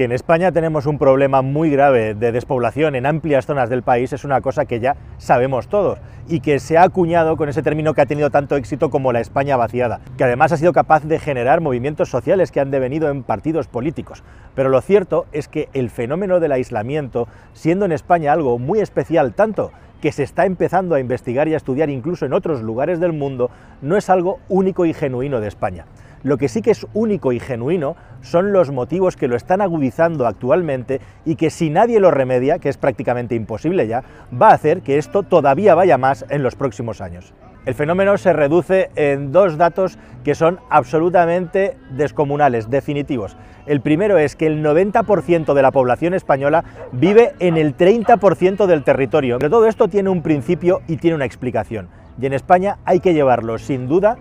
Que en España tenemos un problema muy grave de despoblación en amplias zonas del país es una cosa que ya sabemos todos y que se ha acuñado con ese término que ha tenido tanto éxito como la España vaciada, que además ha sido capaz de generar movimientos sociales que han devenido en partidos políticos. Pero lo cierto es que el fenómeno del aislamiento, siendo en España algo muy especial tanto que se está empezando a investigar y a estudiar incluso en otros lugares del mundo, no es algo único y genuino de España. Lo que sí que es único y genuino son los motivos que lo están agudizando actualmente y que si nadie lo remedia, que es prácticamente imposible ya, va a hacer que esto todavía vaya más en los próximos años. El fenómeno se reduce en dos datos que son absolutamente descomunales, definitivos. El primero es que el 90% de la población española vive en el 30% del territorio. Pero todo esto tiene un principio y tiene una explicación. Y en España hay que llevarlo sin duda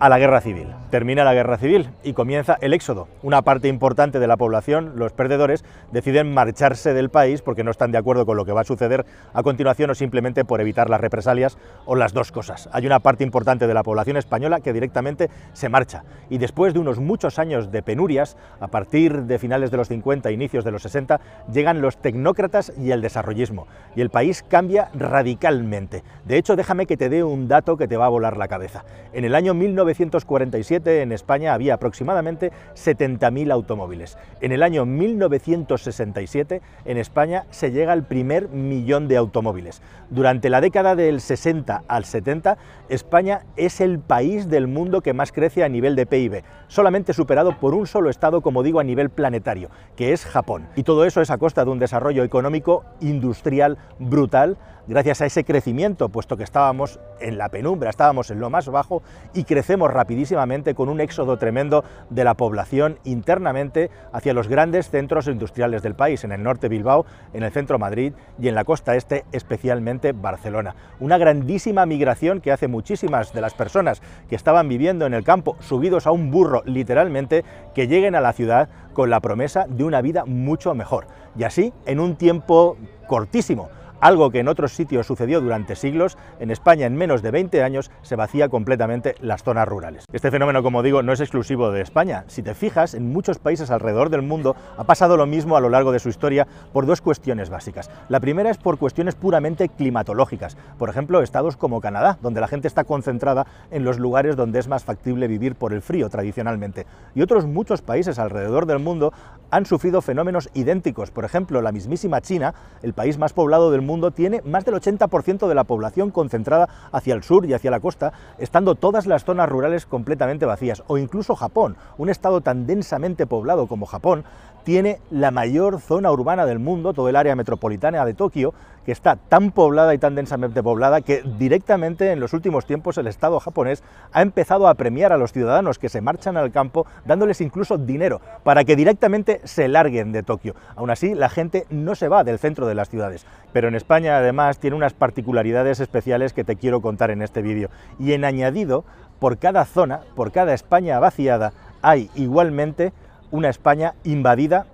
a la guerra civil. Termina la guerra civil y comienza el éxodo. Una parte importante de la población, los perdedores, deciden marcharse del país porque no están de acuerdo con lo que va a suceder a continuación o simplemente por evitar las represalias o las dos cosas. Hay una parte importante de la población española que directamente se marcha y después de unos muchos años de penurias, a partir de finales de los 50, inicios de los 60, llegan los tecnócratas y el desarrollismo y el país cambia radicalmente. De hecho, déjame que te dé un dato que te va a volar la cabeza. En el año 1947 en España había aproximadamente 70.000 automóviles. En el año 1967 en España se llega al primer millón de automóviles. Durante la década del 60 al 70, España es el país del mundo que más crece a nivel de PIB, solamente superado por un solo estado, como digo, a nivel planetario, que es Japón. Y todo eso es a costa de un desarrollo económico industrial brutal gracias a ese crecimiento, puesto que estábamos en la penumbra, estábamos en lo más bajo y crecemos rapidísimamente con un éxodo tremendo de la población internamente hacia los grandes centros industriales del país, en el norte Bilbao, en el centro Madrid y en la costa este especialmente Barcelona. Una grandísima migración que hace muchísimas de las personas que estaban viviendo en el campo subidos a un burro literalmente que lleguen a la ciudad con la promesa de una vida mucho mejor. Y así, en un tiempo cortísimo, algo que en otros sitios sucedió durante siglos, en España en menos de 20 años se vacía completamente las zonas rurales. Este fenómeno, como digo, no es exclusivo de España. Si te fijas, en muchos países alrededor del mundo ha pasado lo mismo a lo largo de su historia por dos cuestiones básicas. La primera es por cuestiones puramente climatológicas. Por ejemplo, estados como Canadá, donde la gente está concentrada en los lugares donde es más factible vivir por el frío tradicionalmente. Y otros muchos países alrededor del mundo han sufrido fenómenos idénticos. Por ejemplo, la mismísima China, el país más poblado del mundo, mundo tiene más del 80% de la población concentrada hacia el sur y hacia la costa, estando todas las zonas rurales completamente vacías. O incluso Japón, un estado tan densamente poblado como Japón, tiene la mayor zona urbana del mundo, todo el área metropolitana de Tokio, que está tan poblada y tan densamente poblada que directamente en los últimos tiempos el Estado japonés ha empezado a premiar a los ciudadanos que se marchan al campo, dándoles incluso dinero para que directamente se larguen de Tokio. Aún así, la gente no se va del centro de las ciudades. Pero en España, además, tiene unas particularidades especiales que te quiero contar en este vídeo. Y en añadido, por cada zona, por cada España vaciada, hay igualmente una España invadida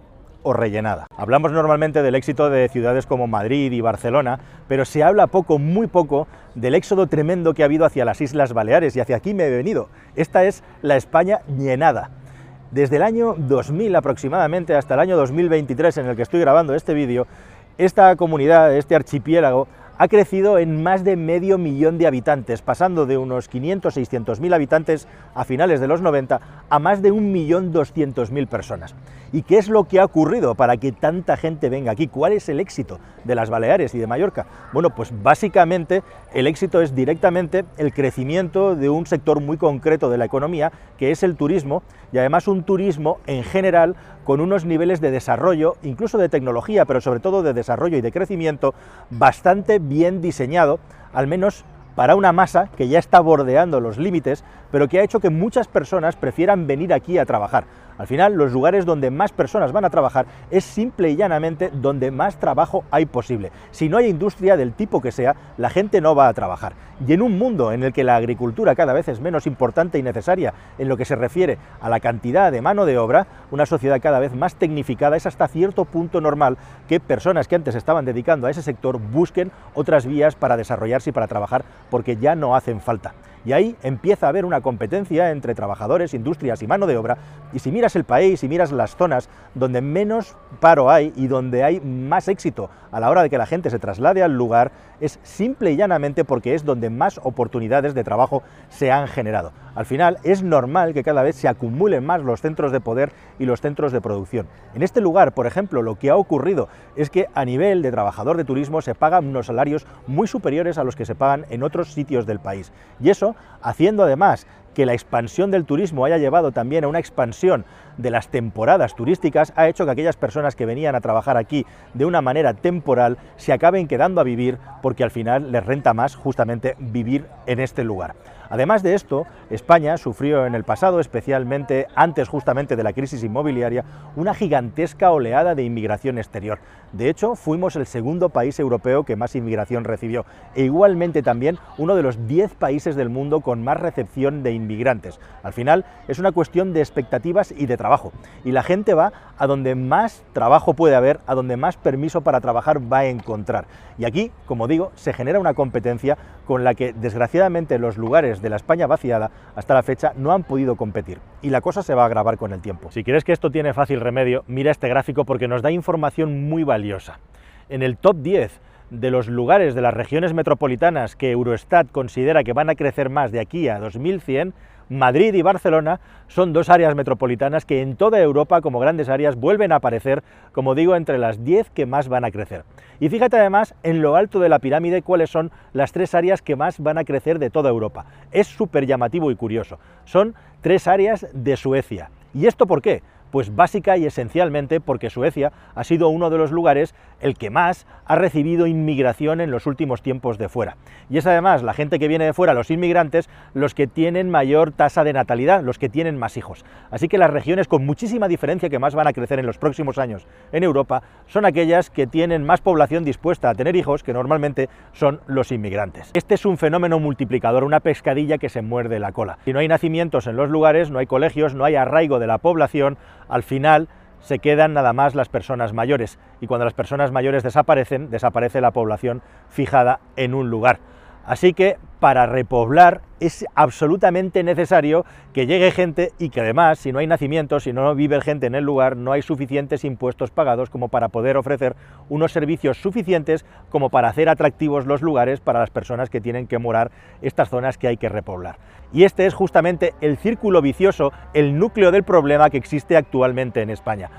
o rellenada. Hablamos normalmente del éxito de ciudades como Madrid y Barcelona, pero se habla poco, muy poco, del éxodo tremendo que ha habido hacia las Islas Baleares y hacia aquí me he venido. Esta es la España llenada. Desde el año 2000 aproximadamente hasta el año 2023 en el que estoy grabando este vídeo, esta comunidad, este archipiélago, ha crecido en más de medio millón de habitantes, pasando de unos 500-600 mil habitantes a finales de los 90 a más de 1.200.000 personas. ¿Y qué es lo que ha ocurrido para que tanta gente venga aquí? ¿Cuál es el éxito de las Baleares y de Mallorca? Bueno, pues básicamente el éxito es directamente el crecimiento de un sector muy concreto de la economía, que es el turismo, y además un turismo en general con unos niveles de desarrollo, incluso de tecnología, pero sobre todo de desarrollo y de crecimiento, bastante bien diseñado, al menos para una masa que ya está bordeando los límites, pero que ha hecho que muchas personas prefieran venir aquí a trabajar. Al final, los lugares donde más personas van a trabajar es simple y llanamente donde más trabajo hay posible. Si no hay industria del tipo que sea, la gente no va a trabajar. Y en un mundo en el que la agricultura cada vez es menos importante y necesaria en lo que se refiere a la cantidad de mano de obra, una sociedad cada vez más tecnificada, es hasta cierto punto normal que personas que antes estaban dedicando a ese sector busquen otras vías para desarrollarse y para trabajar porque ya no hacen falta. Y ahí empieza a haber una competencia entre trabajadores, industrias y mano de obra. Y si miras el país y miras las zonas donde menos paro hay y donde hay más éxito a la hora de que la gente se traslade al lugar, es simple y llanamente porque es donde más oportunidades de trabajo se han generado. Al final es normal que cada vez se acumulen más los centros de poder y los centros de producción. En este lugar, por ejemplo, lo que ha ocurrido es que a nivel de trabajador de turismo se pagan unos salarios muy superiores a los que se pagan en otros sitios del país. Y eso haciendo además que la expansión del turismo haya llevado también a una expansión de las temporadas turísticas, ha hecho que aquellas personas que venían a trabajar aquí de una manera temporal se acaben quedando a vivir porque al final les renta más justamente vivir en este lugar. Además de esto, España sufrió en el pasado, especialmente antes justamente de la crisis inmobiliaria, una gigantesca oleada de inmigración exterior. De hecho, fuimos el segundo país europeo que más inmigración recibió e igualmente también uno de los 10 países del mundo con más recepción de Al final es una cuestión de expectativas y de trabajo. Y la gente va a donde más trabajo puede haber, a donde más permiso para trabajar va a encontrar. Y aquí, como digo, se genera una competencia con la que desgraciadamente los lugares de la España vaciada hasta la fecha no han podido competir. Y la cosa se va a agravar con el tiempo. Si quieres que esto tiene fácil remedio, mira este gráfico porque nos da información muy valiosa. En el top 10 de los lugares de las regiones metropolitanas que Eurostat considera que van a crecer más de aquí a 2100, Madrid y Barcelona son dos áreas metropolitanas que en toda Europa como grandes áreas vuelven a aparecer, como digo, entre las 10 que más van a crecer. Y fíjate además en lo alto de la pirámide cuáles son las tres áreas que más van a crecer de toda Europa. Es súper llamativo y curioso. Son tres áreas de Suecia. ¿Y esto por qué? Pues básica y esencialmente porque Suecia ha sido uno de los lugares el que más ha recibido inmigración en los últimos tiempos de fuera. Y es además la gente que viene de fuera, los inmigrantes, los que tienen mayor tasa de natalidad, los que tienen más hijos. Así que las regiones con muchísima diferencia que más van a crecer en los próximos años en Europa son aquellas que tienen más población dispuesta a tener hijos, que normalmente son los inmigrantes. Este es un fenómeno multiplicador, una pescadilla que se muerde la cola. Si no hay nacimientos en los lugares, no hay colegios, no hay arraigo de la población, al final se quedan nada más las personas mayores y cuando las personas mayores desaparecen, desaparece la población fijada en un lugar. Así que para repoblar es absolutamente necesario que llegue gente y que además, si no hay nacimientos, si no vive gente en el lugar, no hay suficientes impuestos pagados como para poder ofrecer unos servicios suficientes como para hacer atractivos los lugares para las personas que tienen que morar estas zonas que hay que repoblar. Y este es justamente el círculo vicioso, el núcleo del problema que existe actualmente en España.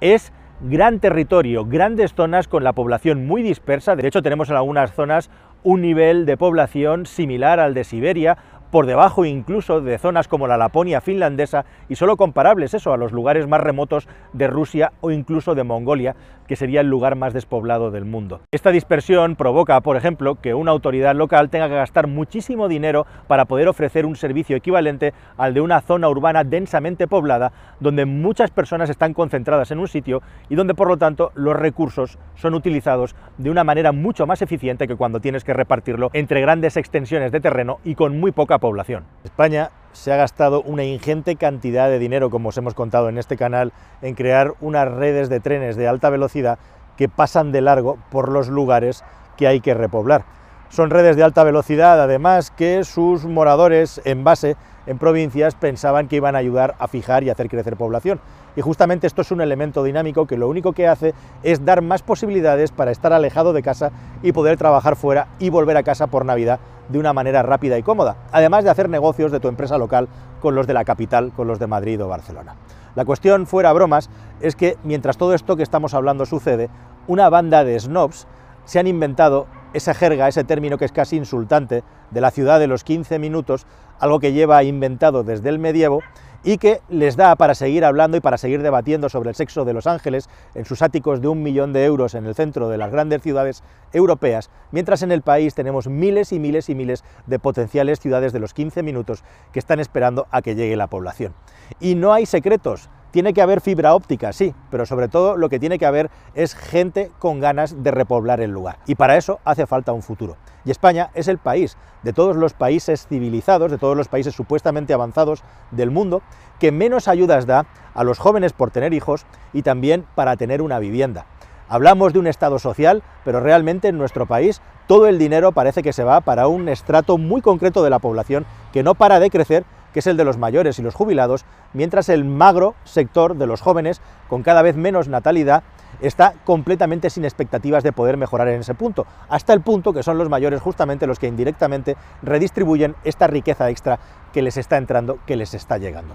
Es gran territorio, grandes zonas con la población muy dispersa, de hecho tenemos en algunas zonas un nivel de población similar al de Siberia, por debajo incluso de zonas como la Laponia finlandesa y solo comparables eso a los lugares más remotos de Rusia o incluso de Mongolia, que sería el lugar más despoblado del mundo. Esta dispersión provoca, por ejemplo, que una autoridad local tenga que gastar muchísimo dinero para poder ofrecer un servicio equivalente al de una zona urbana densamente poblada, donde muchas personas están concentradas en un sitio y donde por lo tanto los recursos son utilizados de una manera mucho más eficiente que cuando tienes que repartirlo entre grandes extensiones de terreno y con muy población. España se ha gastado una ingente cantidad de dinero, como os hemos contado en este canal, en crear unas redes de trenes de alta velocidad que pasan de largo por los lugares que hay que repoblar. Son redes de alta velocidad, además, que sus moradores en base en provincias pensaban que iban a ayudar a fijar y hacer crecer población. Y justamente esto es un elemento dinámico que lo único que hace es dar más posibilidades para estar alejado de casa y poder trabajar fuera y volver a casa por Navidad de una manera rápida y cómoda, además de hacer negocios de tu empresa local con los de la capital, con los de Madrid o Barcelona. La cuestión, fuera bromas, es que mientras todo esto que estamos hablando sucede, una banda de snobs se han inventado esa jerga, ese término que es casi insultante, de la ciudad de los 15 minutos, algo que lleva inventado desde el medievo y que les da para seguir hablando y para seguir debatiendo sobre el sexo de los ángeles en sus áticos de un millón de euros en el centro de las grandes ciudades europeas, mientras en el país tenemos miles y miles y miles de potenciales ciudades de los 15 minutos que están esperando a que llegue la población. Y no hay secretos, tiene que haber fibra óptica, sí, pero sobre todo lo que tiene que haber es gente con ganas de repoblar el lugar. Y para eso hace falta un futuro. Y España es el país de todos los países civilizados, de todos los países supuestamente avanzados del mundo, que menos ayudas da a los jóvenes por tener hijos y también para tener una vivienda. Hablamos de un Estado social, pero realmente en nuestro país todo el dinero parece que se va para un estrato muy concreto de la población que no para de crecer, que es el de los mayores y los jubilados, mientras el magro sector de los jóvenes, con cada vez menos natalidad, está completamente sin expectativas de poder mejorar en ese punto, hasta el punto que son los mayores justamente los que indirectamente redistribuyen esta riqueza extra que les está entrando, que les está llegando.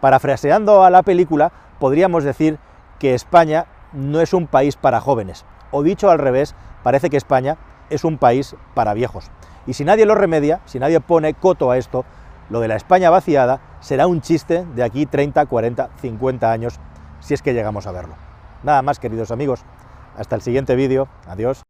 Parafraseando a la película, podríamos decir que España no es un país para jóvenes, o dicho al revés, parece que España es un país para viejos. Y si nadie lo remedia, si nadie pone coto a esto, lo de la España vaciada será un chiste de aquí 30, 40, 50 años, si es que llegamos a verlo. Nada más, queridos amigos. Hasta el siguiente vídeo. Adiós.